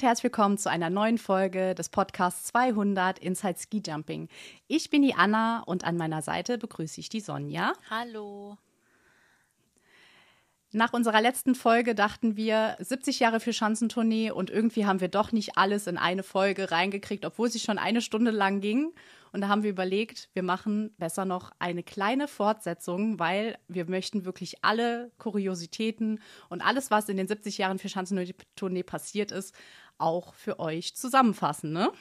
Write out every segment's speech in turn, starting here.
und herzlich willkommen zu einer neuen Folge des Podcasts 200 Inside Ski Jumping. Ich bin die Anna und an meiner Seite begrüße ich die Sonja. Hallo. Nach unserer letzten Folge dachten wir 70 Jahre für Schanzentournee und irgendwie haben wir doch nicht alles in eine Folge reingekriegt, obwohl sie schon eine Stunde lang ging. Und da haben wir überlegt, wir machen besser noch eine kleine Fortsetzung, weil wir möchten wirklich alle Kuriositäten und alles, was in den 70 Jahren für Schanzentournee passiert ist, auch für euch zusammenfassen, ne?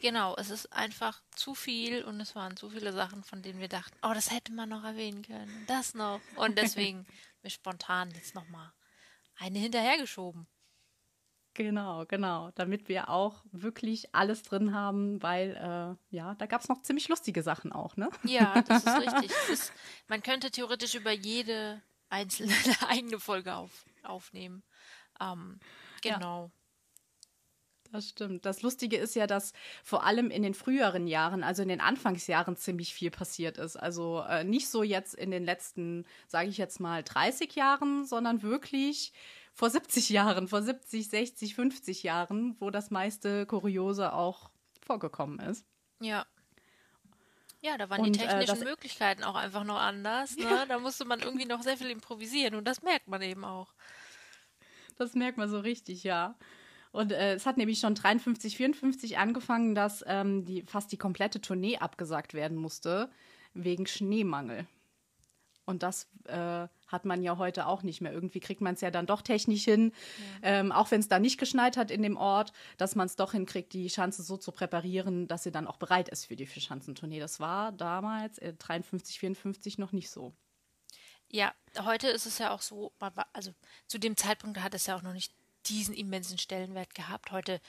Genau, es ist einfach zu viel und es waren zu viele Sachen, von denen wir dachten, oh, das hätte man noch erwähnen können, das noch. Und deswegen mir spontan jetzt nochmal eine hinterhergeschoben. Genau, genau, damit wir auch wirklich alles drin haben, weil äh, ja, da gab es noch ziemlich lustige Sachen auch, ne? Ja, das ist richtig. Ist, man könnte theoretisch über jede einzelne eigene Folge auf, aufnehmen. Ähm, genau. Ja. Das stimmt. Das Lustige ist ja, dass vor allem in den früheren Jahren, also in den Anfangsjahren, ziemlich viel passiert ist. Also äh, nicht so jetzt in den letzten, sage ich jetzt mal, 30 Jahren, sondern wirklich vor 70 Jahren, vor 70, 60, 50 Jahren, wo das meiste Kuriose auch vorgekommen ist. Ja. Ja, da waren und, die äh, technischen äh, Möglichkeiten auch einfach noch anders. Ne? Da musste man irgendwie noch sehr viel improvisieren und das merkt man eben auch. Das merkt man so richtig, ja. Und äh, es hat nämlich schon 53, 54 angefangen, dass ähm, die, fast die komplette Tournee abgesagt werden musste, wegen Schneemangel. Und das äh, hat man ja heute auch nicht mehr. Irgendwie kriegt man es ja dann doch technisch hin, ja. ähm, auch wenn es da nicht geschneit hat in dem Ort, dass man es doch hinkriegt, die Schanze so zu präparieren, dass sie dann auch bereit ist für die Vierschanzentournee. Das war damals, äh, 53, 54, noch nicht so. Ja, heute ist es ja auch so, also zu dem Zeitpunkt hat es ja auch noch nicht diesen immensen Stellenwert gehabt. Heute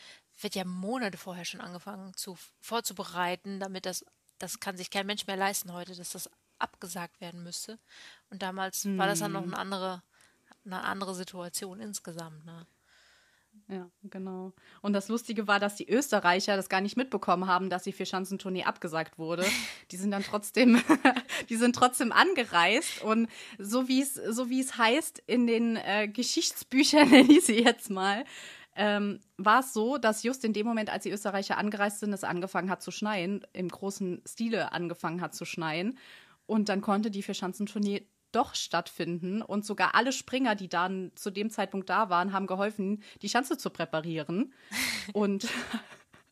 wird ja Monate vorher schon angefangen zu, vorzubereiten, damit das, das kann sich kein Mensch mehr leisten heute, dass das abgesagt werden müsste. Und damals hm. war das dann noch eine hm. andere, eine andere Situation insgesamt. Ne? Ja, genau. Und das Lustige war, dass die Österreicher das gar nicht mitbekommen haben, dass die Vierschanzentournee abgesagt wurde. Die sind dann trotzdem, die sind trotzdem angereist und so wie es, so wie es heißt in den äh, Geschichtsbüchern, nenne ich sie jetzt mal, ähm, war es so, dass just in dem Moment, als die Österreicher angereist sind, es angefangen hat zu schneien, im großen Stile angefangen hat zu schneien. Und dann konnte die Vierschanzentournee doch stattfinden. Und sogar alle Springer, die dann zu dem Zeitpunkt da waren, haben geholfen, die Schanze zu präparieren. und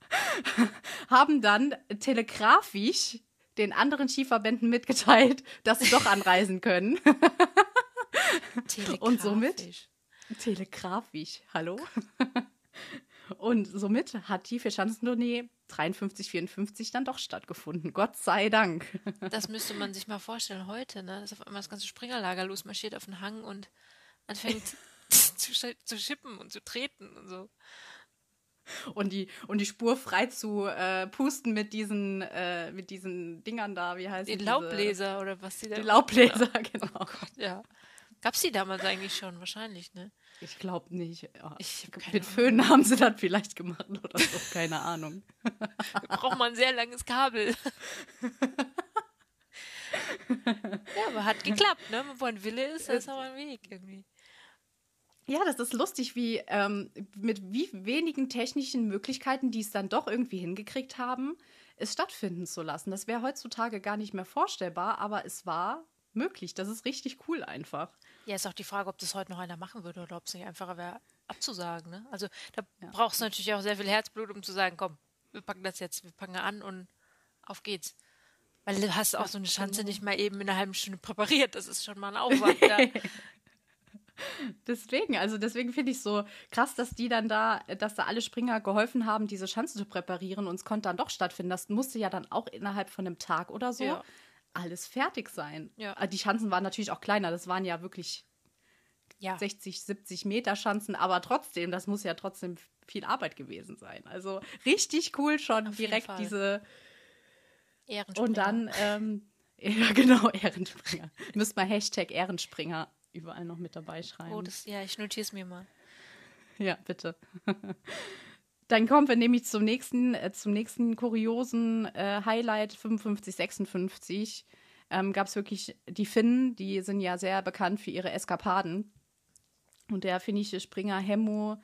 haben dann telegrafisch den anderen Skiverbänden mitgeteilt, dass sie doch anreisen können. und somit telegrafisch, hallo? Und somit hat die Vierschanzentournee 53, 54 dann doch stattgefunden. Gott sei Dank. Das müsste man sich mal vorstellen heute, ne? Dass auf einmal das ganze Springerlager losmarschiert auf den Hang und anfängt zu, zu schippen und zu treten und so. Und die, und die Spur frei zu äh, pusten mit diesen, äh, mit diesen Dingern da, wie heißt Die Laubbläser oder was die da. Die Laubbläser, genau. Oh Gott, ja. Gab's die damals eigentlich schon? Wahrscheinlich, ne? Ich glaube nicht. Ja, ich mit Föhn haben sie das vielleicht gemacht oder so, keine Ahnung. Braucht man ein sehr langes Kabel. ja, aber hat geklappt, ne? Wo ein Wille ist, da ist auch ein Weg irgendwie. Ja, das ist lustig, wie ähm, mit wie wenigen technischen Möglichkeiten, die es dann doch irgendwie hingekriegt haben, es stattfinden zu lassen. Das wäre heutzutage gar nicht mehr vorstellbar, aber es war möglich. Das ist richtig cool einfach. Ja, ist auch die Frage, ob das heute noch einer machen würde oder ob es nicht einfacher wäre, abzusagen. Ne? Also da ja. brauchst du natürlich auch sehr viel Herzblut, um zu sagen, komm, wir packen das jetzt, wir packen an und auf geht's. Weil du hast auch so eine Chance genau. nicht mal eben in einer halben Stunde präpariert. Das ist schon mal ein Aufwand. ja. Deswegen, also deswegen finde ich so krass, dass die dann da, dass da alle Springer geholfen haben, diese Chance zu präparieren und es konnte dann doch stattfinden. Das musste ja dann auch innerhalb von einem Tag oder so ja alles fertig sein. Ja. Ah, die Schanzen waren natürlich auch kleiner, das waren ja wirklich ja. 60, 70 Meter Schanzen, aber trotzdem, das muss ja trotzdem viel Arbeit gewesen sein. Also richtig cool schon Auf direkt diese Ehrenspringer. Und dann, ähm, ja genau, Ehrenspringer. Müsst mal Hashtag Ehrenspringer überall noch mit dabei schreiben. Oh, das, ja, ich notiere es mir mal. Ja, bitte. Dann kommen wir nämlich zum nächsten, äh, zum nächsten kuriosen äh, Highlight 55, 56. Ähm, Gab es wirklich die Finnen, die sind ja sehr bekannt für ihre Eskapaden. Und der finnische Springer Hemmo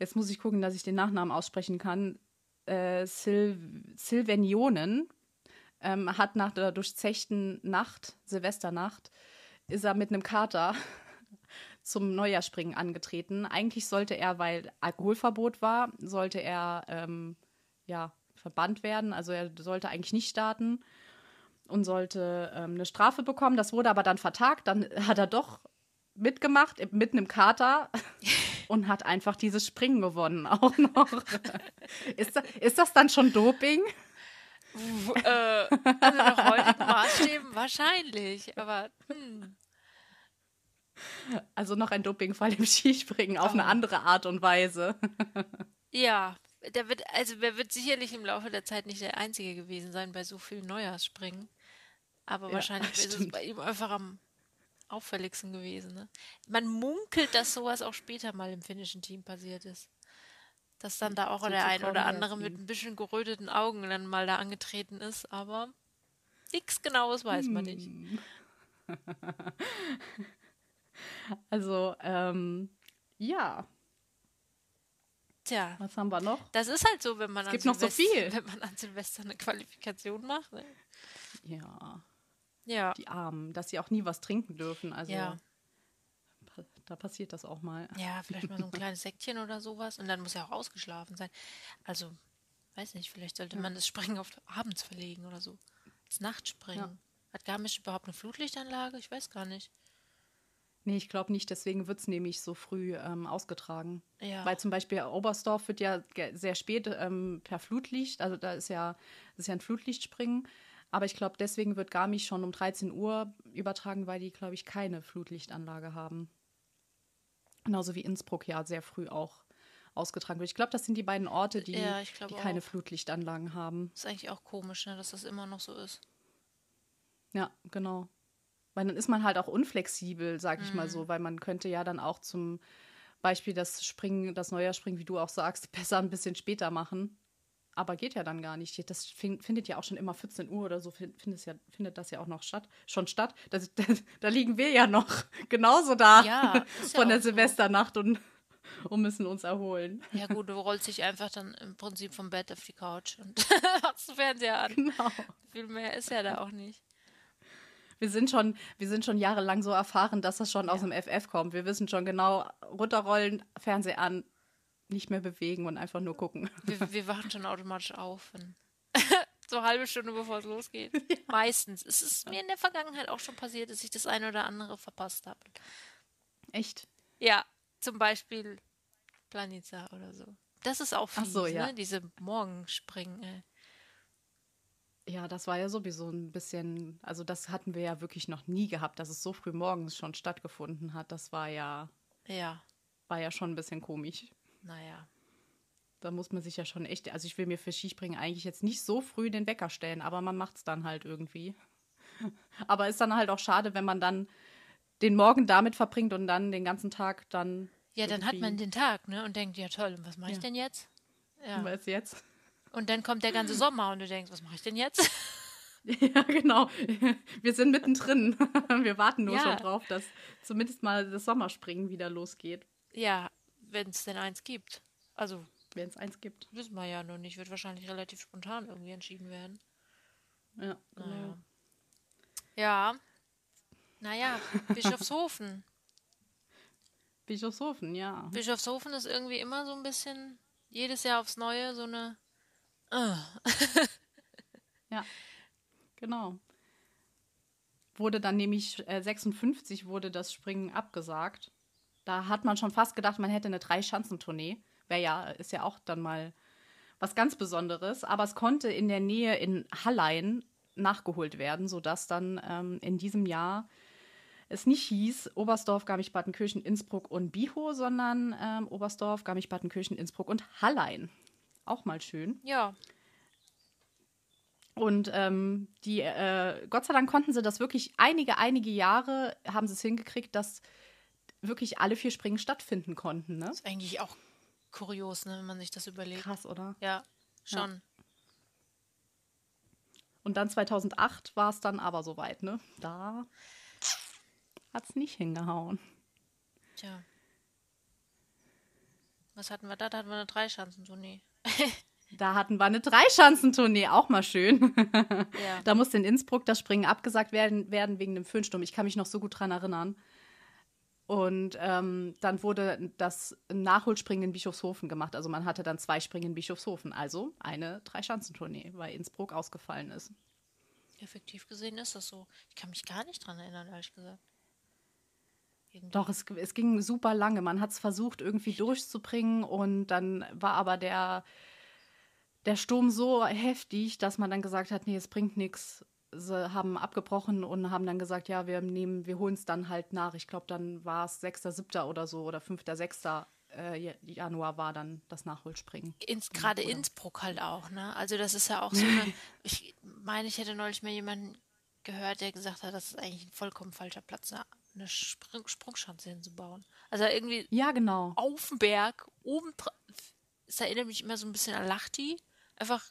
jetzt muss ich gucken, dass ich den Nachnamen aussprechen kann, äh, Sil Silvenionen, ähm, hat nach der durchzechten Nacht, Silvesternacht, ist er mit einem Kater zum Neujahrspringen angetreten. Eigentlich sollte er, weil Alkoholverbot war, sollte er ähm, ja verbannt werden. Also er sollte eigentlich nicht starten und sollte ähm, eine Strafe bekommen. Das wurde aber dann vertagt. Dann hat er doch mitgemacht, mitten im Kater und hat einfach dieses Springen gewonnen auch noch. ist, das, ist das dann schon Doping? äh, also nach heutigen Maßstäben wahrscheinlich, aber hm. Also noch ein Dopingfall im Skispringen auf oh. eine andere Art und Weise. ja, der wird, also wer wird sicherlich im Laufe der Zeit nicht der Einzige gewesen sein bei so vielen Neujahrsspringen. Aber ja, wahrscheinlich ist es bei ihm einfach am auffälligsten gewesen. Ne? Man munkelt, dass sowas auch später mal im finnischen Team passiert ist. Dass dann da auch so der ein oder andere mit ein bisschen geröteten Augen dann mal da angetreten ist, aber nichts Genaues weiß man nicht. Also, ähm, ja. Tja. Was haben wir noch? Das ist halt so, wenn man, es gibt noch so viel. wenn man an Silvester eine Qualifikation macht. Ne? Ja. Ja. Die Armen, dass sie auch nie was trinken dürfen. Also ja. da passiert das auch mal. Ja, vielleicht mal so ein kleines Säckchen oder sowas. Und dann muss er auch ausgeschlafen sein. Also, weiß nicht, vielleicht sollte ja. man das Springen auf abends verlegen oder so. Das Nachtspringen. Ja. Hat Garmisch überhaupt eine Flutlichtanlage? Ich weiß gar nicht. Nee, ich glaube nicht. Deswegen wird es nämlich so früh ähm, ausgetragen. Ja. Weil zum Beispiel Oberstdorf wird ja sehr spät ähm, per Flutlicht, also da ist ja, das ist ja ein Flutlichtspringen. Aber ich glaube, deswegen wird Garmisch schon um 13 Uhr übertragen, weil die, glaube ich, keine Flutlichtanlage haben. Genauso wie Innsbruck ja sehr früh auch ausgetragen wird. Ich glaube, das sind die beiden Orte, die, ja, die keine Flutlichtanlagen haben. Ist eigentlich auch komisch, ne, dass das immer noch so ist. Ja, genau. Weil dann ist man halt auch unflexibel, sag ich mhm. mal so, weil man könnte ja dann auch zum Beispiel das Springen, das Neujahrspringen, wie du auch sagst, besser ein bisschen später machen. Aber geht ja dann gar nicht. Das findet ja auch schon immer 14 Uhr oder so, findet, ja, findet das ja auch noch statt, schon statt. Das, das, da liegen wir ja noch genauso da ja, von der Silvesternacht und, und müssen uns erholen. Ja gut, du rollst dich einfach dann im Prinzip vom Bett auf die Couch und machst den Fernseher an. Genau. Viel mehr ist ja da auch nicht wir sind schon, wir sind schon jahrelang so erfahren, dass das schon ja. aus dem FF kommt. Wir wissen schon genau, runterrollen, Fernseher an, nicht mehr bewegen und einfach nur gucken. Wir, wir wachen schon automatisch auf. so eine halbe Stunde bevor es losgeht. Ja. Meistens. Es ist mir in der Vergangenheit auch schon passiert, dass ich das eine oder andere verpasst habe. Echt? Ja, zum Beispiel Planica oder so. Das ist auch fies, so, ja. ne? Diese Morgenspringen. Ja, das war ja sowieso ein bisschen, also das hatten wir ja wirklich noch nie gehabt, dass es so früh morgens schon stattgefunden hat. Das war ja, ja, war ja schon ein bisschen komisch. Naja. Da muss man sich ja schon echt, also ich will mir für Skispringen eigentlich jetzt nicht so früh den Wecker stellen, aber man macht es dann halt irgendwie. aber ist dann halt auch schade, wenn man dann den Morgen damit verbringt und dann den ganzen Tag dann. Ja, dann hat man den Tag, ne? Und denkt, ja toll, und was mache ich ja. denn jetzt? Ja. Was jetzt? Und dann kommt der ganze Sommer und du denkst, was mache ich denn jetzt? Ja, genau. Wir sind mittendrin. Wir warten nur ja. schon drauf, dass zumindest mal das Sommerspringen wieder losgeht. Ja, wenn es denn eins gibt. Also. Wenn es eins gibt. Wissen wir ja noch nicht. Wird wahrscheinlich relativ spontan irgendwie entschieden werden. Ja, genau. Naja. Ja. Naja, Bischofshofen. Bischofshofen, ja. Bischofshofen ist irgendwie immer so ein bisschen jedes Jahr aufs Neue so eine Ah. ja, genau. Wurde dann nämlich äh, 56 wurde das Springen abgesagt. Da hat man schon fast gedacht, man hätte eine Drei-Schanzentournee. Wäre ja, ist ja auch dann mal was ganz Besonderes. Aber es konnte in der Nähe in Hallein nachgeholt werden, sodass dann ähm, in diesem Jahr es nicht hieß Oberstdorf, Garmisch-Partenkirchen, Innsbruck und Biho, sondern ähm, Oberstdorf, Garmisch-Partenkirchen, Innsbruck und Hallein. Auch mal schön. Ja. Und ähm, die, äh, Gott sei Dank konnten sie das wirklich einige, einige Jahre haben sie es hingekriegt, dass wirklich alle vier Springen stattfinden konnten. Ne? Das ist eigentlich auch kurios, ne, wenn man sich das überlegt. Krass, oder? Ja, schon. Ja. Und dann 2008 war es dann aber soweit, ne? Da hat es nicht hingehauen. Tja. Was hatten wir da? Da hatten wir eine Dreischanzentournee. Da hatten wir eine Dreischanzentournee, auch mal schön. Ja. Da musste in Innsbruck das Springen abgesagt werden, werden wegen dem Föhnsturm. Ich kann mich noch so gut dran erinnern. Und ähm, dann wurde das Nachholspringen in Bischofshofen gemacht. Also man hatte dann zwei Springen in Bischofshofen. Also eine Dreischanzentournee, weil Innsbruck ausgefallen ist. Effektiv gesehen ist das so. Ich kann mich gar nicht dran erinnern, ehrlich gesagt. Doch, es, es ging super lange. Man hat es versucht, irgendwie durchzubringen und dann war aber der, der Sturm so heftig, dass man dann gesagt hat, nee, es bringt nichts. Sie haben abgebrochen und haben dann gesagt, ja, wir nehmen, wir holen es dann halt nach. Ich glaube, dann war es 6., 7. oder so oder 5., 6. Äh, Januar war dann das Nachholspringen. Ins, gerade oder- Innsbruck halt auch, ne? Also das ist ja auch so eine. Ich meine, ich hätte neulich mal jemanden gehört, der gesagt hat, das ist eigentlich ein vollkommen falscher Platz, eine, Sprung, Sprungschanze hinzubauen. Also irgendwie Ja, genau. auf dem Berg, oben drauf. Es erinnert mich immer so ein bisschen an Lachti. Einfach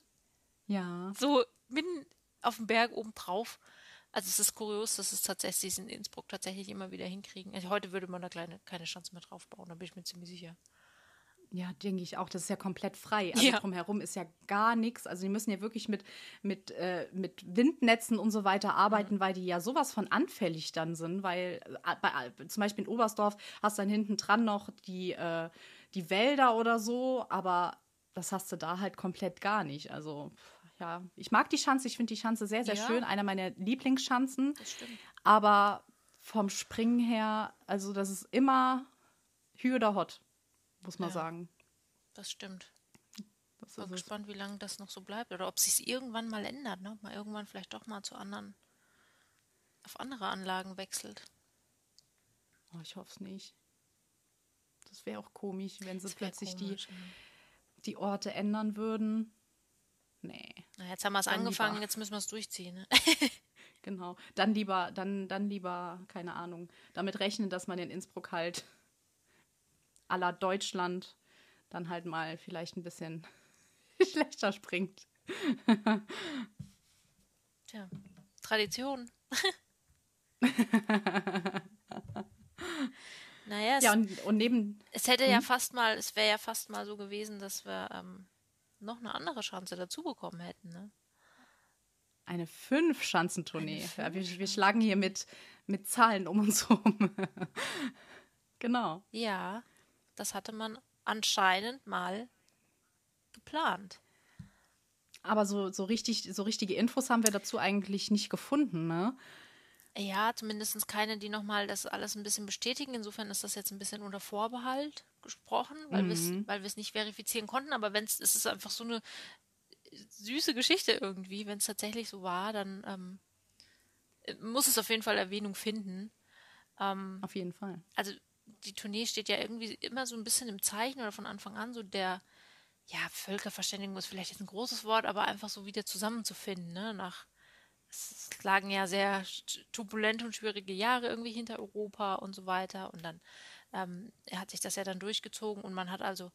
Ja. so mitten auf dem Berg oben drauf. Also es ist kurios, dass es tatsächlich in Innsbruck tatsächlich immer wieder hinkriegen. Also heute würde man da kleine, keine Chance mehr drauf bauen, da bin ich mir ziemlich sicher. Ja, denke ich auch. Das ist ja komplett frei. Also Ja. drumherum ist ja gar nichts. Also die müssen ja wirklich mit, mit, äh, mit Windnetzen und so weiter arbeiten, Mhm. weil die ja sowas von anfällig dann sind. Weil äh, bei, äh, zum Beispiel in Oberstdorf hast du dann hinten dran noch die, äh, die Wälder oder so, aber das hast du da halt komplett gar nicht. Also ja, ich mag die Schanze. Ich finde die Schanze sehr, sehr Ja. schön. Einer meiner Lieblingsschanzen. Das stimmt. Aber vom Springen her, also das ist immer Hü oder Hot, muss man Ja. sagen. Das stimmt. Das Bin ist es. gespannt, wie lange das noch so bleibt oder ob sich irgendwann mal ändert, ne? Ob man irgendwann vielleicht doch mal zu anderen, auf andere Anlagen wechselt. Oh, ich hoffe es nicht. Das wäre auch komisch, wenn sie plötzlich komisch, die, ne? die Orte ändern würden. Nee, Na, jetzt haben wir es angefangen, lieber. jetzt müssen wir es durchziehen. Ne? genau. Dann lieber, dann, dann lieber, keine Ahnung, damit rechnen, dass man in Innsbruck halt aller Deutschland dann halt mal vielleicht ein bisschen schlechter springt. Tja, Tradition. naja, es, Ja, und, und neben, es hätte ja fast mal, es wäre ja fast mal so gewesen, dass wir ähm, noch eine andere Chance dazu bekommen hätten. Ne? eine Fünf-Schanzentournee. Eine Ja, wir, wir schlagen hier mit, mit Zahlen um uns rum. genau. Ja, das hatte man anscheinend mal geplant. Aber so, so, richtig, so richtige Infos haben wir dazu eigentlich nicht gefunden, ne? Ja, zumindest keine, die nochmal das alles ein bisschen bestätigen. Insofern ist das jetzt ein bisschen unter Vorbehalt gesprochen, weil wir es weil wir es nicht verifizieren konnten. Aber wenn es es ist einfach so eine süße Geschichte irgendwie. Wenn es tatsächlich so war, dann ähm, äh, muss es auf jeden Fall Erwähnung finden. Ähm, Auf jeden Fall. also die Tournee steht ja irgendwie immer so ein bisschen im Zeichen oder von Anfang an so der, ja, Völkerverständigung ist vielleicht jetzt ein großes Wort, aber einfach so wieder zusammenzufinden, ne? Nach, es lagen ja sehr turbulente und schwierige Jahre irgendwie hinter Europa und so weiter und dann ähm, hat sich das ja dann durchgezogen und man hat also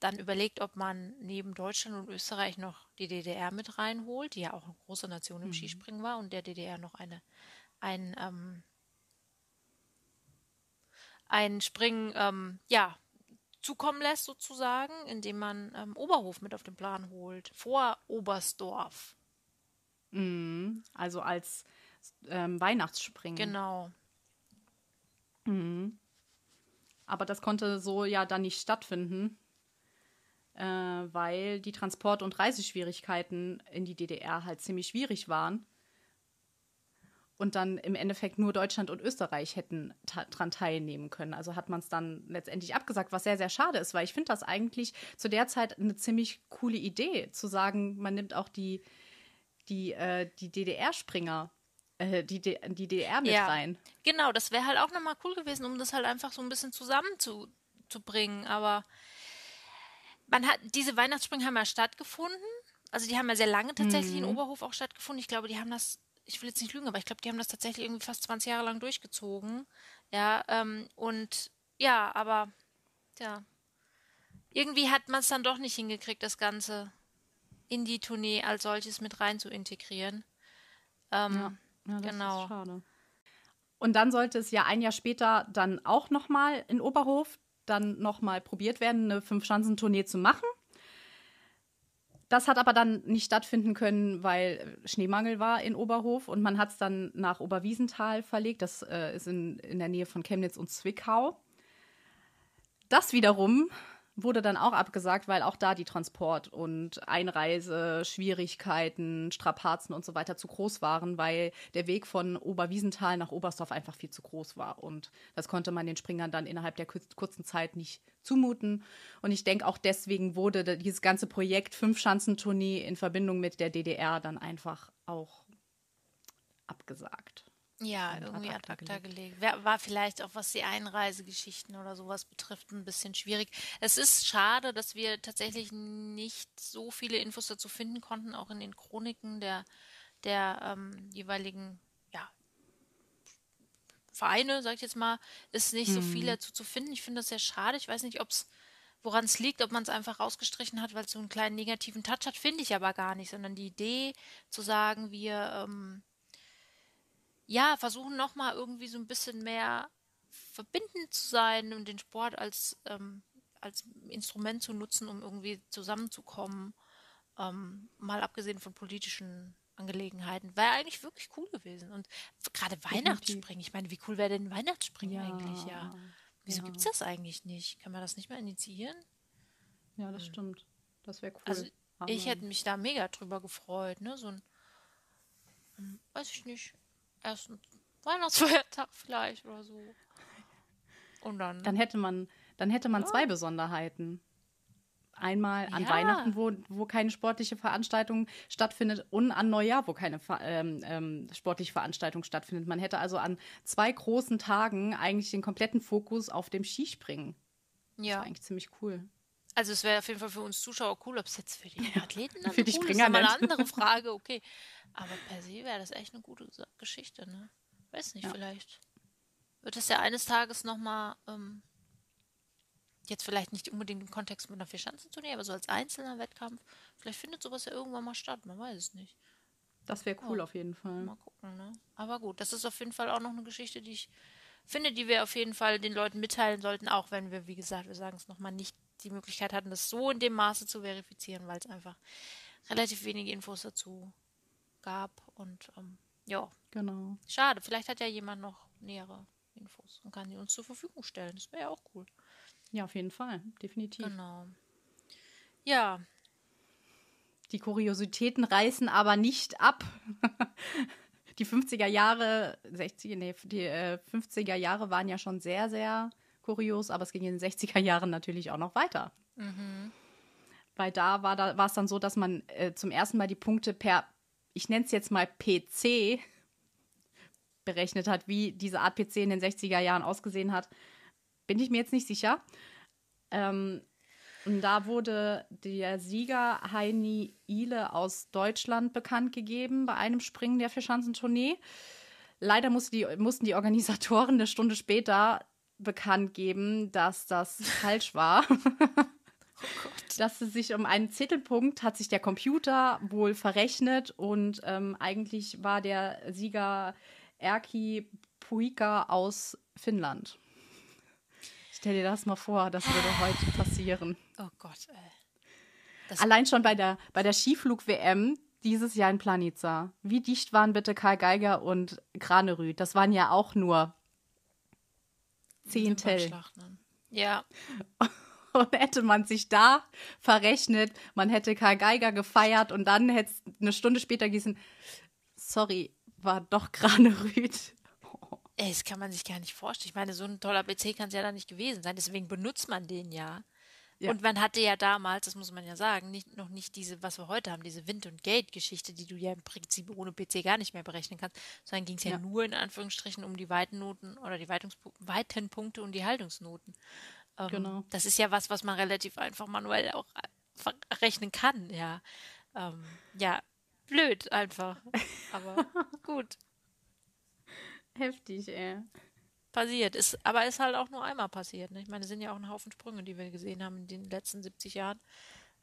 dann überlegt, ob man neben Deutschland und Österreich noch die DDR mit reinholt, die ja auch eine große Nation im Skispringen war und der DDR noch eine ein ähm, ein Springen ähm, ja zukommen lässt sozusagen, indem man ähm, Oberhof mit auf den Plan holt vor Oberstdorf. Mhm. Also als ähm, Weihnachtsspringen. Genau. Aber das konnte so ja dann nicht stattfinden, äh, weil die Transport- und Reiseschwierigkeiten in die DDR halt ziemlich schwierig waren. Und dann im Endeffekt nur Deutschland und Österreich hätten dran teilnehmen können. Also hat man es dann letztendlich abgesagt, was sehr, sehr schade ist, weil ich finde das eigentlich zu der Zeit eine ziemlich coole Idee, zu sagen, man nimmt auch die, die, äh, die DDR-Springer, äh, die, D die DDR mit Ja. rein. Genau, das wäre halt auch nochmal cool gewesen, um das halt einfach so ein bisschen zusammenzubringen. Zu. Aber man hat, diese Weihnachtssprünge haben ja stattgefunden. Also die haben ja sehr lange tatsächlich in Oberhof auch stattgefunden. Ich glaube, die haben das, ich will jetzt nicht lügen, aber ich glaube, die haben das tatsächlich irgendwie fast 20 Jahre lang durchgezogen. Ja, ähm, und ja, aber ja, irgendwie hat man es dann doch nicht hingekriegt, das Ganze in die Tournee als solches mit rein zu integrieren. Ähm, Ja, ja das genau. ist schade. Und dann sollte es ja ein Jahr später dann auch nochmal in Oberhof dann nochmal probiert werden, eine Fünf-Schanzentournee zu machen. Das hat aber dann nicht stattfinden können, weil Schneemangel war in Oberhof und man hat es dann nach Oberwiesenthal verlegt. Das äh, ist in, in der Nähe von Chemnitz und Zwickau. Das wiederum wurde dann auch abgesagt, weil auch da die Transport- und Einreiseschwierigkeiten, Strapazen und so weiter zu groß waren, weil der Weg von Oberwiesenthal nach Oberstdorf einfach viel zu groß war. Und das konnte man den Springern dann innerhalb der kurzen Zeit nicht zumuten. Und ich denke, auch deswegen wurde dieses ganze Projekt Fünf-Schanzentournee in Verbindung mit der DDR dann einfach auch abgesagt. Ja, irgendwie ad acta gelegt. gelegt. War vielleicht auch, was die Einreisegeschichten oder sowas betrifft, ein bisschen schwierig. Es ist schade, dass wir tatsächlich nicht so viele Infos dazu finden konnten, auch in den Chroniken der, der ähm, jeweiligen ja, Vereine, sag ich jetzt mal, ist nicht so viel mhm. dazu zu finden. Ich finde das sehr schade. Ich weiß nicht, ob es woran es liegt, ob man es einfach rausgestrichen hat, weil es so einen kleinen negativen Touch hat, finde ich aber gar nicht, sondern die Idee zu sagen, wir ähm, ja, versuchen nochmal irgendwie so ein bisschen mehr verbindend zu sein und den Sport als, ähm, als Instrument zu nutzen, um irgendwie zusammenzukommen. Ähm, mal abgesehen von politischen Angelegenheiten. Wäre eigentlich wirklich cool gewesen. Und gerade Weihnachtsspringen, ich meine, wie cool wäre denn Weihnachtsspringen ja. eigentlich, ja. Wieso ja. gibt es das eigentlich nicht? Kann man das nicht mehr initiieren? Ja, das hm. stimmt. Das wäre cool. Also ich hätte mich da mega drüber gefreut, ne? So ein, hm, weiß ich nicht, ersten Weihnachtsfeiertag vielleicht oder so. Und dann. Dann hätte man, dann hätte man ja. zwei Besonderheiten. Einmal an ja. Weihnachten, wo, wo keine sportliche Veranstaltung stattfindet, und an Neujahr, wo keine ähm, ähm, sportliche Veranstaltung stattfindet. Man hätte also an zwei großen Tagen eigentlich den kompletten Fokus auf dem Skispringen. Ja. Das ist eigentlich ziemlich cool. Also es wäre auf jeden Fall für uns Zuschauer cool, ob es jetzt für die Athleten dann für die cool Springer ist, mal eine andere Frage, okay. Aber per se wäre das echt eine gute Geschichte, ne? Weiß nicht, ja. vielleicht wird es ja eines Tages nochmal, ähm, jetzt vielleicht nicht unbedingt im Kontext mit einer Vierschanzentournee, aber so als einzelner Wettkampf, vielleicht findet sowas ja irgendwann mal statt, man weiß es nicht. Das wäre cool oh, auf jeden Fall. Mal gucken, ne? Aber gut, das ist auf jeden Fall auch noch eine Geschichte, die ich finde, die wir auf jeden Fall den Leuten mitteilen sollten, auch wenn wir, wie gesagt, wir sagen es nochmal, nicht die Möglichkeit hatten, das so in dem Maße zu verifizieren, weil es einfach relativ wenige Infos dazu gab. Und ähm, ja, genau. Schade, vielleicht hat ja jemand noch nähere Infos und kann die uns zur Verfügung stellen. Das wäre ja auch cool. Ja, auf jeden Fall, definitiv. Genau. Ja. Die Kuriositäten reißen aber nicht ab. die 50er Jahre, 60, nee, die äh, 50er Jahre waren ja schon sehr, sehr kurios, aber es ging in den 60er Jahren natürlich auch noch weiter. Mhm. Weil da war da, es dann so, dass man äh, zum ersten Mal die Punkte per, ich nenne es jetzt mal PC, berechnet hat, wie diese Art PC in den 60er Jahren ausgesehen hat. Bin ich mir jetzt nicht sicher. Ähm, und da wurde der Sieger Heini Ile aus Deutschland bekannt gegeben bei einem Springen der Vierschanzentournee. Leider musste die, mussten die Organisatoren eine Stunde später bekannt geben, dass das falsch war. Oh dass es sich um einen Zettelpunkt hat sich der Computer wohl verrechnet und ähm, eigentlich war der Sieger Erki Puika aus Finnland. Stell dir das mal vor, das würde heute passieren. Oh Gott, ey. Das Allein schon bei der, bei der Skiflug-WM dieses Jahr in Planica. Wie dicht waren bitte Karl Geiger und Granerüth? Das waren ja auch nur Zehntel. Ja. Und hätte man sich da verrechnet, man hätte Karl Geiger gefeiert und dann hätte es eine Stunde später gießen, sorry, war doch Granerüth. Ey, das kann man sich gar nicht vorstellen. Ich meine, so ein toller PC kann es ja da nicht gewesen sein. Deswegen benutzt man den ja. Ja. Und man hatte ja damals, das muss man ja sagen, nicht, noch nicht diese, was wir heute haben, diese Wind- und Gate-Geschichte, die du ja im Prinzip ohne PC gar nicht mehr berechnen kannst, sondern ging es ja, ja, nur in Anführungsstrichen um die Weitennoten oder die Weitenpunkte und die Haltungsnoten. Ähm, genau. Das ist ja was, was man relativ einfach manuell auch rechnen kann, ja. Ähm, ja, blöd einfach. Aber gut. Heftig, ey passiert. Ist, aber ist halt auch nur einmal passiert. Ne? Ich meine, es sind ja auch ein Haufen Sprünge, die wir gesehen haben in den letzten 70 Jahren.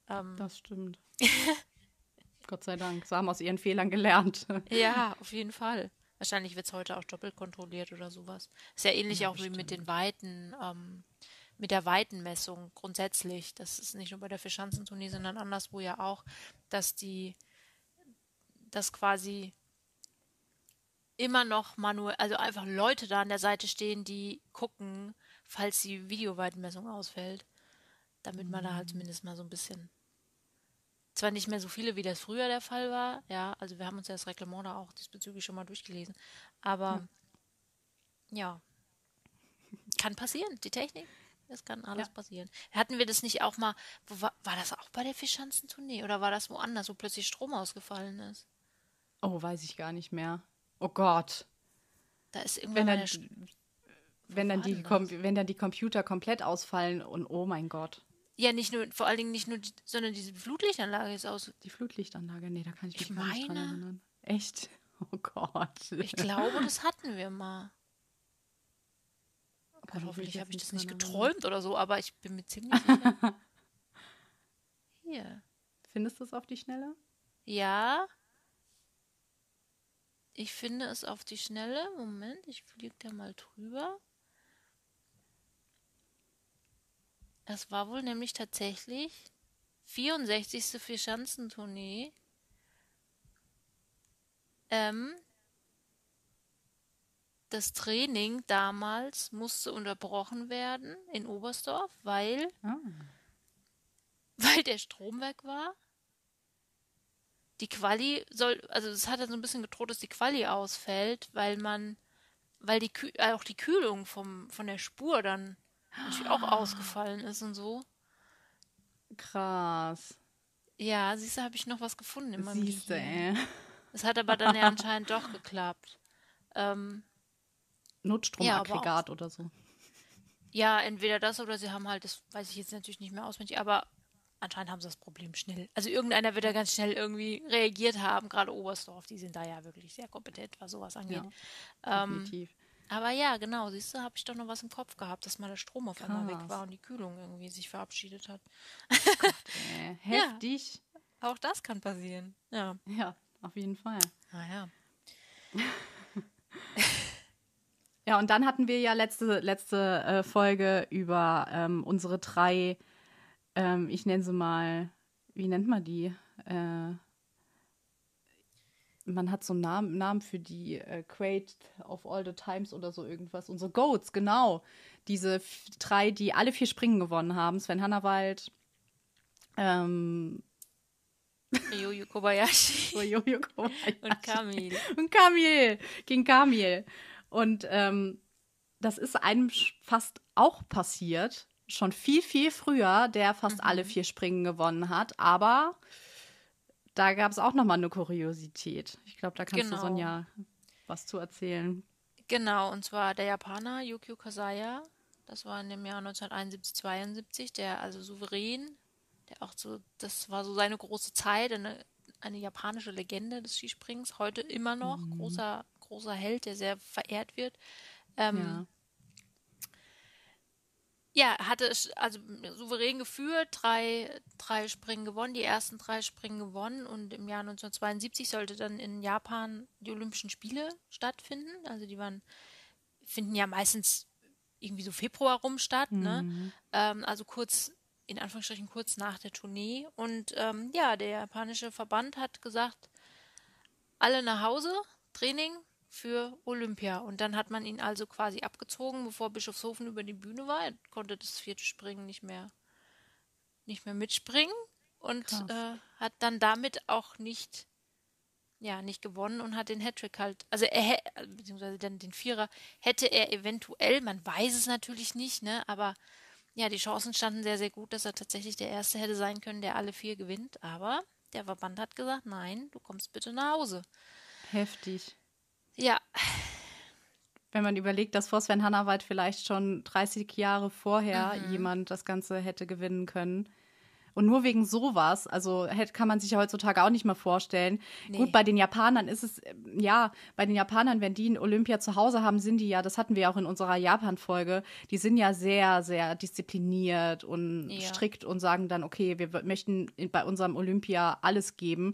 Ähm, das stimmt. Gott sei Dank. Sie haben aus ihren Fehlern gelernt. ja, auf jeden Fall. Wahrscheinlich wird es heute auch doppelt kontrolliert oder sowas. Ist ja ähnlich ja, auch bestimmt. wie mit den Weiten. Ähm, mit der Weitenmessung grundsätzlich. Das ist nicht nur bei der Vierschanzentournee, sondern anderswo ja auch, dass die, dass quasi immer noch manuell, also einfach Leute da an der Seite stehen, die gucken, falls die Videoweitenmessung ausfällt, damit man da halt zumindest mal so ein bisschen zwar nicht mehr so viele, wie das früher der Fall war, ja, also wir haben uns ja das Reglement da auch diesbezüglich schon mal durchgelesen, aber hm. ja, kann passieren, die Technik, das kann alles ja. passieren. Hatten wir das nicht auch mal, wo war, war das auch bei der Fischschanzentournee oder war das woanders, wo plötzlich Strom ausgefallen ist? Oh, weiß ich gar nicht mehr. Oh Gott. Da ist irgendwann wenn dann, wenn dann, die, wenn dann die Computer komplett ausfallen und oh mein Gott. Ja, nicht nur, vor allen Dingen nicht nur, sondern diese Flutlichtanlage ist aus. Die Flutlichtanlage, nee, da kann ich mich ich gar nicht dran erinnern. Echt? Oh Gott. Ich glaube, das hatten wir mal. Gott, hoffentlich habe ich das nicht geträumt oder so, aber ich bin mir ziemlich sicher. Hier. Findest du es auf die Schnelle? Ja. Ich finde es auf die Schnelle. Moment, ich fliege da mal drüber. Es war wohl nämlich tatsächlich 64. Vierschanzentournee. Ähm, das Training damals musste unterbrochen werden in Oberstdorf, weil, ah. weil der Strom weg war. Die Quali soll, also es hat dann so ein bisschen gedroht, dass die Quali ausfällt, weil man, weil die äh, auch die Kühlung vom, von der Spur dann natürlich auch ausgefallen ist und so. Krass. Ja, siehst du, habe ich noch was gefunden in meinem Siehste, ey. Es hat aber dann ja anscheinend doch geklappt. Ähm, Notstromaggregat ja, oder so. Ja, entweder das oder sie haben halt, das weiß ich jetzt natürlich nicht mehr auswendig, aber anscheinend haben sie das Problem schnell. Also irgendeiner wird da ganz schnell irgendwie reagiert haben, gerade Oberstdorf, die sind da ja wirklich sehr kompetent, was sowas angeht. Ja, ähm, definitiv. Aber ja, genau, siehst du, habe ich doch noch was im Kopf gehabt, dass mal der Strom auf Krass. einmal weg war und die Kühlung irgendwie sich verabschiedet hat. Gott, ey, heftig. Ja, auch das kann passieren. Ja. Ja, auf jeden Fall. Ah ja. ja, und dann hatten wir ja letzte, letzte äh, Folge über ähm, unsere drei, ähm, ich nenne sie mal, wie nennt man die? Äh, man hat so einen Namen, Namen für die äh, Great of All the Times oder so irgendwas. Unsere Goats, genau. Diese drei, die alle vier Springen gewonnen haben. Sven Hannawald, ähm, Jojo Kobayashi. Jojo Kobayashi. Und Kamil. Und Kamil. Gegen Kamil. Und ähm, das ist einem fast auch passiert. Schon viel, viel früher, der fast mhm. alle vier Springen gewonnen hat. Aber da gab es auch noch mal eine Kuriosität. Ich glaube, da kannst genau. du Sonja was zu erzählen. Genau, und zwar der Japaner Yukio Kasaya. Das war in dem Jahr 1971, 72, der also souverän, der auch so, das war so seine große Zeit, eine, eine japanische Legende des Skisprings, heute immer noch, mhm. großer, großer Held, der sehr verehrt wird. Ähm, ja. Ja, hatte es also souverän geführt, drei, drei Springen gewonnen, die ersten drei Springen gewonnen und im Jahr 1972 sollte dann in Japan die Olympischen Spiele stattfinden. Also die waren, finden ja meistens irgendwie so Februar rum statt, ne? mhm. ne? Ähm, also kurz, in Anführungsstrichen kurz nach der Tournee. Und ähm, ja, der japanische Verband hat gesagt, alle nach Hause, Training, für Olympia. Und dann hat man ihn also quasi abgezogen, bevor Bischofshofen über die Bühne war. Er konnte das vierte Springen nicht mehr, nicht mehr mitspringen und äh, hat dann damit auch nicht, ja, nicht gewonnen und hat den Hattrick halt, also er, beziehungsweise dann den Vierer, hätte er eventuell, man weiß es natürlich nicht, ne, aber ja, die Chancen standen sehr, sehr gut, dass er tatsächlich der Erste hätte sein können, der alle vier gewinnt. Aber der Verband hat gesagt, nein, du kommst bitte nach Hause. Heftig. Ja. Wenn man überlegt, dass vor Sven Hannawald vielleicht schon 30 Jahre vorher mhm. jemand das Ganze hätte gewinnen können. Und nur wegen sowas, also hätte, kann man sich ja heutzutage auch nicht mehr vorstellen. Nee. Gut, bei den Japanern ist es, ja, bei den Japanern, wenn die ein Olympia zu Hause haben, sind die ja, das hatten wir auch in unserer Japan-Folge, die sind ja sehr, sehr diszipliniert und ja. strikt und sagen dann, okay, wir möchten bei unserem Olympia alles geben.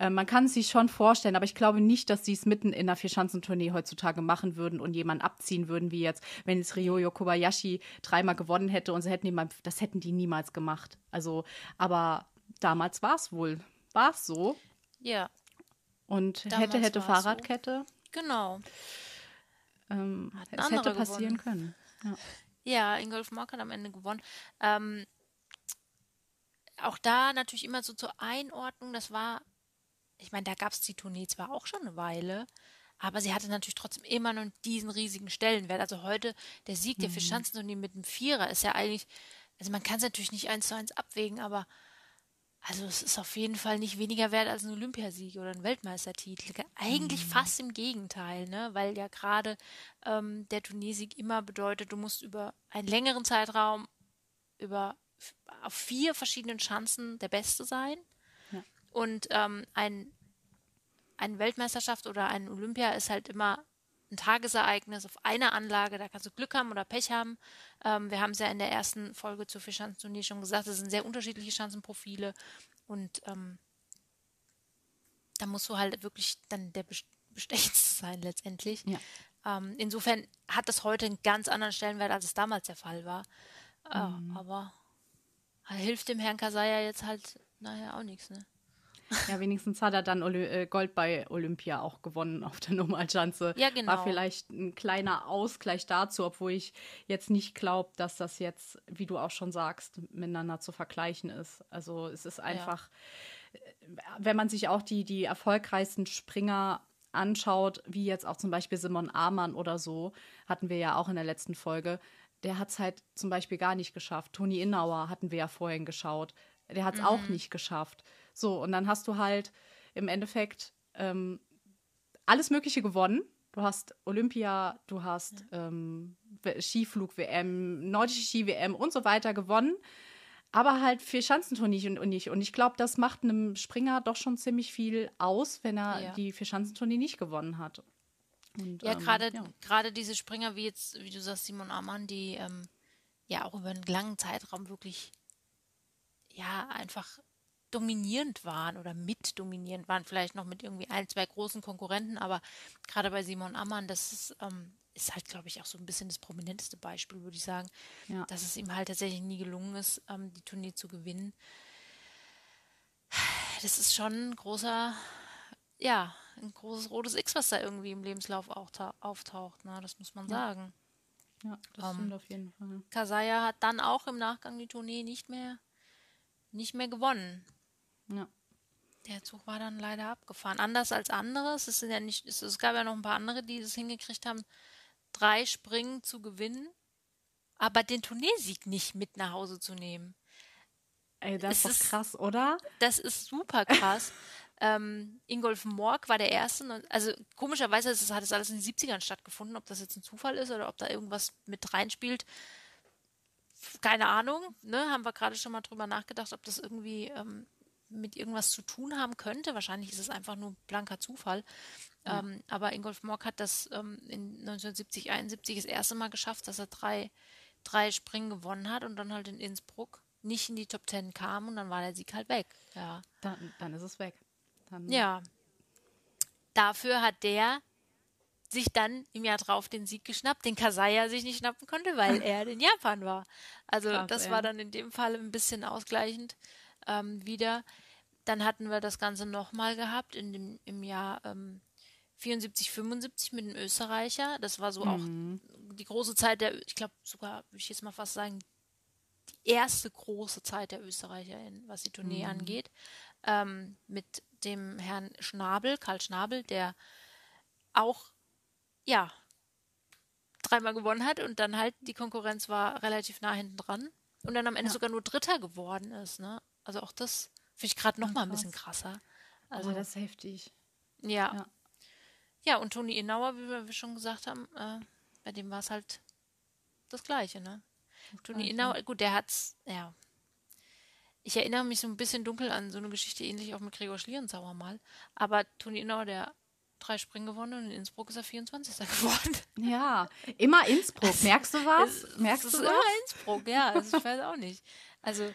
Äh, man kann es sich schon vorstellen, aber ich glaube nicht, dass sie es mitten in einer Vierschanzentournee heutzutage machen würden und jemanden abziehen würden, wie jetzt, wenn jetzt Ryoyo Kobayashi dreimal gewonnen hätte und sie hätten jemand, das hätten die niemals gemacht. Also, aber damals war es wohl, war es so. Ja. Und damals hätte, hätte Fahrradkette. So. Genau. Ähm, es hätte passieren gewonnen. können. Ja. Ja, Ingolf Mark hat am Ende gewonnen. Ähm, auch da natürlich immer so zur Einordnung, das war ich meine, da gab es die Tournee zwar auch schon eine Weile, aber sie hatte natürlich trotzdem immer noch diesen riesigen Stellenwert. Also heute der Sieg der mhm. Fischanzentournee mit dem Vierer ist ja eigentlich, also man kann es natürlich nicht eins zu eins abwägen, aber also es ist auf jeden Fall nicht weniger wert als ein Olympiasieg oder ein Weltmeistertitel. Eigentlich mhm. fast im Gegenteil, ne? Weil ja gerade ähm, der Turniersieg immer bedeutet, du musst über einen längeren Zeitraum über auf vier verschiedenen Chancen der Beste sein. Und ähm, ein, eine Weltmeisterschaft oder ein Olympia ist halt immer ein Tagesereignis auf einer Anlage, da kannst du Glück haben oder Pech haben. Ähm, wir haben es ja in der ersten Folge zur Vierschanzentournee schon gesagt, es sind sehr unterschiedliche Schanzenprofile und ähm, da musst du halt wirklich dann der bestechendste sein letztendlich. Ja. Ähm, insofern hat das heute einen ganz anderen Stellenwert, als es damals der Fall war. Äh, mhm. Aber hilft dem Herrn Kasaya jetzt halt nachher auch nichts, ne? Ja, wenigstens hat er dann Oli äh, Gold bei Olympia auch gewonnen auf der Normalschanze. Ja, genau. War vielleicht ein kleiner Ausgleich dazu, obwohl ich jetzt nicht glaube, dass das jetzt, wie du auch schon sagst, miteinander zu vergleichen ist. Also es ist einfach, ja. Äh, wenn man sich auch die, die erfolgreichsten Springer anschaut, wie jetzt auch zum Beispiel Simon Amann oder so, hatten wir ja auch in der letzten Folge, der hat es halt zum Beispiel gar nicht geschafft. Toni Innauer hatten wir ja vorhin geschaut. Der hat es mhm. auch nicht geschafft. So, und dann hast du halt im Endeffekt ähm, alles Mögliche gewonnen. Du hast Olympia, du hast ja. ähm, Skiflug-WM, nordische Ski-WM und so weiter gewonnen. Aber halt für Schanzentournee und, und nicht. Und ich glaube, das macht einem Springer doch schon ziemlich viel aus, wenn er ja. die Schanzentournee nicht gewonnen hat. Und, ja, ähm, gerade ja. diese Springer, wie jetzt, wie du sagst, Simon Amann, die ähm, ja auch über einen langen Zeitraum wirklich ja einfach dominierend waren oder mit dominierend waren, vielleicht noch mit irgendwie ein, zwei großen Konkurrenten, aber gerade bei Simon Ammann, das ist, ähm, ist halt, glaube ich, auch so ein bisschen das prominenteste Beispiel, würde ich sagen, ja. dass es ihm halt tatsächlich nie gelungen ist, ähm, die Tournee zu gewinnen. Das ist schon ein großer, ja, ein großes rotes X, was da irgendwie im Lebenslauf auch auftaucht, ne? das muss man ja. sagen. Ja, das um, stimmt auf jeden Fall. Kasaya hat dann auch im Nachgang die Tournee nicht mehr nicht mehr gewonnen. Ja. Der Zug war dann leider abgefahren. Anders als andere. Es, ist ja nicht, es, es gab ja noch ein paar andere, die es hingekriegt haben, drei Springen zu gewinnen, aber den Turniersieg nicht mit nach Hause zu nehmen. Ey, das ist, ist krass, oder? Das ist super krass. ähm, Ingolf Morg war der Erste. Also komischerweise ist es, hat es alles in den 70ern stattgefunden. Ob das jetzt ein Zufall ist oder ob da irgendwas mit reinspielt, keine Ahnung. Ne? Haben wir gerade schon mal drüber nachgedacht, ob das irgendwie ähm, mit irgendwas zu tun haben könnte. Wahrscheinlich ist es einfach nur blanker Zufall. Ja. Ähm, aber Ingolf Mock hat das ähm, in 1970, 71 das erste Mal geschafft, dass er drei, drei Springen gewonnen hat und dann halt in Innsbruck nicht in die Top Ten kam und dann war der Sieg halt weg. Ja. Dann, dann ist es weg. Dann ja. Dafür hat der sich dann im Jahr drauf den Sieg geschnappt, den Kasaya sich nicht schnappen konnte, weil er in Japan war. Also Krass, das ja. war dann in dem Fall ein bisschen ausgleichend ähm, wieder. Dann hatten wir das Ganze nochmal gehabt in dem, im Jahr ähm, 74, 75 mit dem Österreicher. Das war so mhm. auch die große Zeit der, ich glaube sogar, würde ich jetzt mal fast sagen, die erste große Zeit der Österreicher, in, was die Tournee mhm. angeht. Ähm, mit dem Herrn Schnabel, Karl Schnabel, der auch, ja, dreimal gewonnen hat und dann halt die Konkurrenz war relativ nah hinten dran und dann am Ende ja. sogar nur Dritter geworden ist. Ne? Also auch das finde ich gerade noch mal ein bisschen krasser. Also oh, das ist heftig. Ja. ja. Ja, und Toni Innauer, wie wir schon gesagt haben, äh, bei dem war es halt das Gleiche, ne? Das Toni Innauer, gut, der hat's, ja. Ich erinnere mich so ein bisschen dunkel an so eine Geschichte ähnlich auch mit Gregor Schlierenzauer mal. Aber Toni Inauer, der drei Springen gewonnen und in Innsbruck ist er 24. geworden. Ja, immer Innsbruck. Merkst du was? Es, Merkst es du ist was? immer Innsbruck, ja. Also ich weiß auch nicht. Also,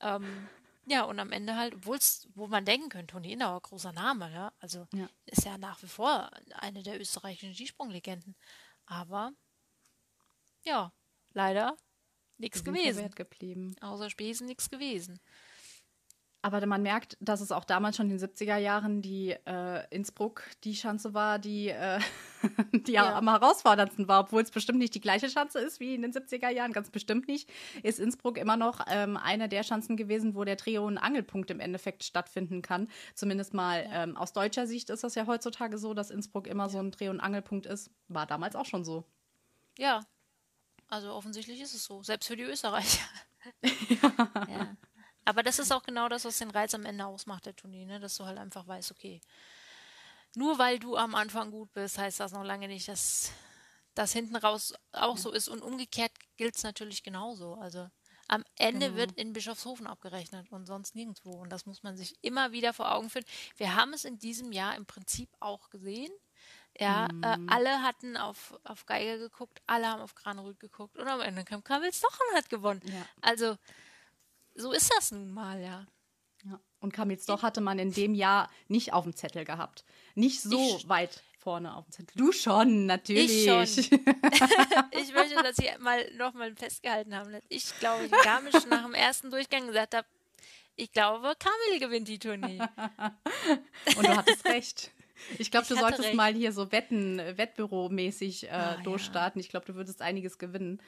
ähm, ja, und am Ende halt, obwohl's, wo man denken könnte, Toni Inauer, großer Name, ja. Also Ja. ist ja nach wie vor eine der österreichischen Skisprunglegenden. Aber ja, leider nichts gewesen. verwehrt geblieben. Außer Spesen nichts gewesen. Aber man merkt, dass es auch damals schon in den 70er Jahren die äh, Innsbruck die Schanze war, die, äh, die Ja. am herausforderndsten war, obwohl es bestimmt nicht die gleiche Schanze ist wie in den 70er Jahren, ganz bestimmt nicht, ist Innsbruck immer noch ähm, eine der Schanzen gewesen, wo der Dreh- und Angelpunkt im Endeffekt stattfinden kann. Zumindest mal ähm, aus deutscher Sicht ist das ja heutzutage so, dass Innsbruck immer so ein Dreh- und Angelpunkt ist. War damals auch schon so. Ja, also offensichtlich ist es so, selbst für die Österreicher. ja. Aber das ist auch genau das, was den Reiz am Ende ausmacht, der Turnier, ne? dass du halt einfach weißt, okay, nur weil du am Anfang gut bist, heißt das noch lange nicht, dass das hinten raus auch so ist. Und umgekehrt gilt es natürlich genauso. Also am Ende Genau. wird in Bischofshofen abgerechnet und sonst nirgendwo. Und das muss man sich immer wieder vor Augen führen. Wir haben es in diesem Jahr im Prinzip auch gesehen. Ja, äh, alle hatten auf, auf Geiger geguckt, alle haben auf Granerüth geguckt und am Ende kam Kamils doch und hat gewonnen. Ja. Also, so ist das nun mal, ja. Ja. Und Kamils doch hatte man in dem Jahr nicht auf dem Zettel gehabt. Nicht so Ich- weit vorne auf dem Zettel. Du schon, natürlich. Ich Ich möchte, dass Sie mal nochmal festgehalten haben, dass ich, glaube ich, Garmisch nach dem ersten Durchgang gesagt habe, ich glaube, Kamil gewinnt die Tournee. Und du hattest recht. Ich glaube, du solltest recht. mal hier so Wetten, Wettbüro-mäßig äh, Ah, ja. durchstarten. Ich glaube, du würdest einiges gewinnen.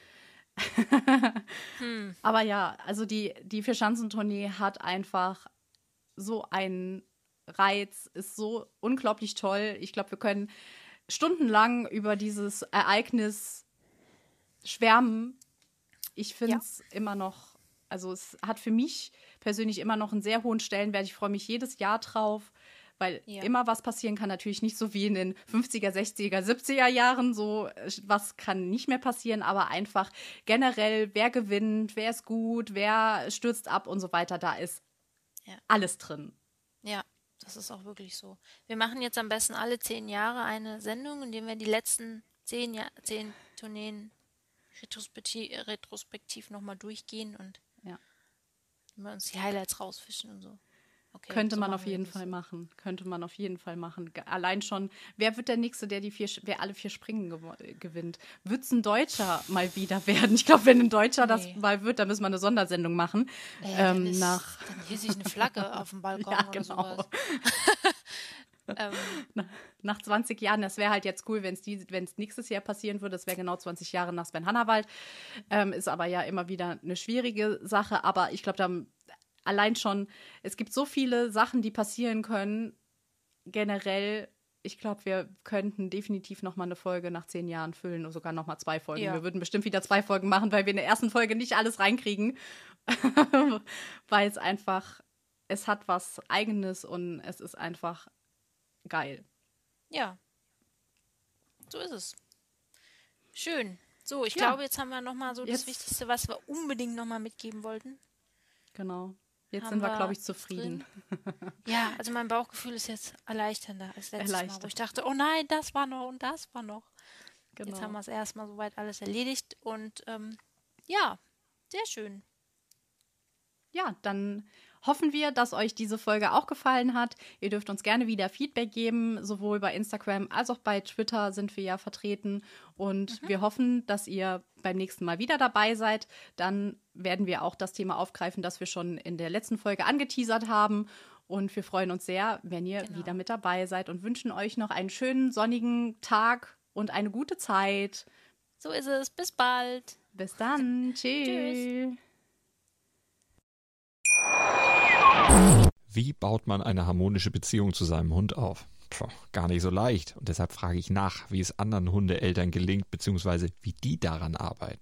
Hm. Aber ja, also die, die Vierschanzentournee hat einfach so einen Reiz, ist so unglaublich toll. Ich glaube, wir können stundenlang über dieses Ereignis schwärmen. Ich finde es immer noch, also es hat für mich persönlich immer noch einen sehr hohen Stellenwert. Ich freue mich jedes Jahr drauf, weil Ja. immer was passieren kann. Natürlich nicht so wie in den 50er, 60er, 70er Jahren. So äh, was kann nicht mehr passieren, aber einfach generell, wer gewinnt, wer ist gut, wer stürzt ab und so weiter. Da ist Ja. alles drin. Ja, das ist auch wirklich so. Wir machen jetzt am besten alle zehn Jahre eine Sendung, in der wir die letzten zehn, Jahr, zehn Tourneen retrospektiv, retrospektiv nochmal durchgehen und Ja. uns die Highlights rausfischen und so. Okay, Könnte so man auf jeden das. Fall machen. Könnte man auf jeden Fall machen. Ge- Allein schon, wer wird der Nächste, der die vier, wer alle vier Springen gewo- äh, gewinnt? Wird es ein Deutscher mal wieder werden? Ich glaube, wenn ein Deutscher das Nee. mal wird, dann müssen wir eine Sondersendung machen. Äh, dann ähm, ist- nach, Dann hieß ich eine Flagge auf dem Balkon ja, oder genau. sowas. Ähm, Nach 20 Jahren, das wäre halt jetzt cool, wenn es nächstes Jahr passieren würde. Das wäre genau 20 Jahre nach Sven Hannawald. Ähm, ist aber ja immer wieder eine schwierige Sache. Aber ich glaube, da allein schon, es gibt so viele Sachen, die passieren können. Generell, ich glaube, wir könnten definitiv noch mal eine Folge nach zehn Jahren füllen oder sogar noch mal zwei Folgen. Ja. Wir würden bestimmt wieder zwei Folgen machen, weil wir in der ersten Folge nicht alles reinkriegen. weil es einfach, es hat was Eigenes und es ist einfach geil. ja. So ist es. Schön. So, ich Ja. glaube, jetzt haben wir nochmal so das Jetzt- Wichtigste, was wir unbedingt nochmal mitgeben wollten. Genau. Jetzt sind wir, wir glaube ich, zufrieden. Ja, also mein Bauchgefühl ist jetzt erleichternder als letztes Mal, wo ich dachte, oh nein, das war noch und das war noch. Genau. Jetzt haben wir es erstmal soweit alles erledigt und ähm, ja, sehr schön. ja, dann hoffen wir, dass euch diese Folge auch gefallen hat. Ihr dürft uns gerne wieder Feedback geben, sowohl bei Instagram als auch bei Twitter sind wir ja vertreten. Und wir hoffen, dass ihr beim nächsten Mal wieder dabei seid. Dann werden wir auch das Thema aufgreifen, das wir schon in der letzten Folge angeteasert haben. Und wir freuen uns sehr, wenn ihr Genau. wieder mit dabei seid und wünschen euch noch einen schönen sonnigen Tag und eine gute Zeit. So ist es. Bis bald. Bis dann. Tschüss. Tschüss. Wie baut man eine harmonische Beziehung zu seinem Hund auf? Puh, gar nicht so leicht. Und deshalb frage ich nach, wie es anderen Hundeeltern gelingt, beziehungsweise wie die daran arbeiten.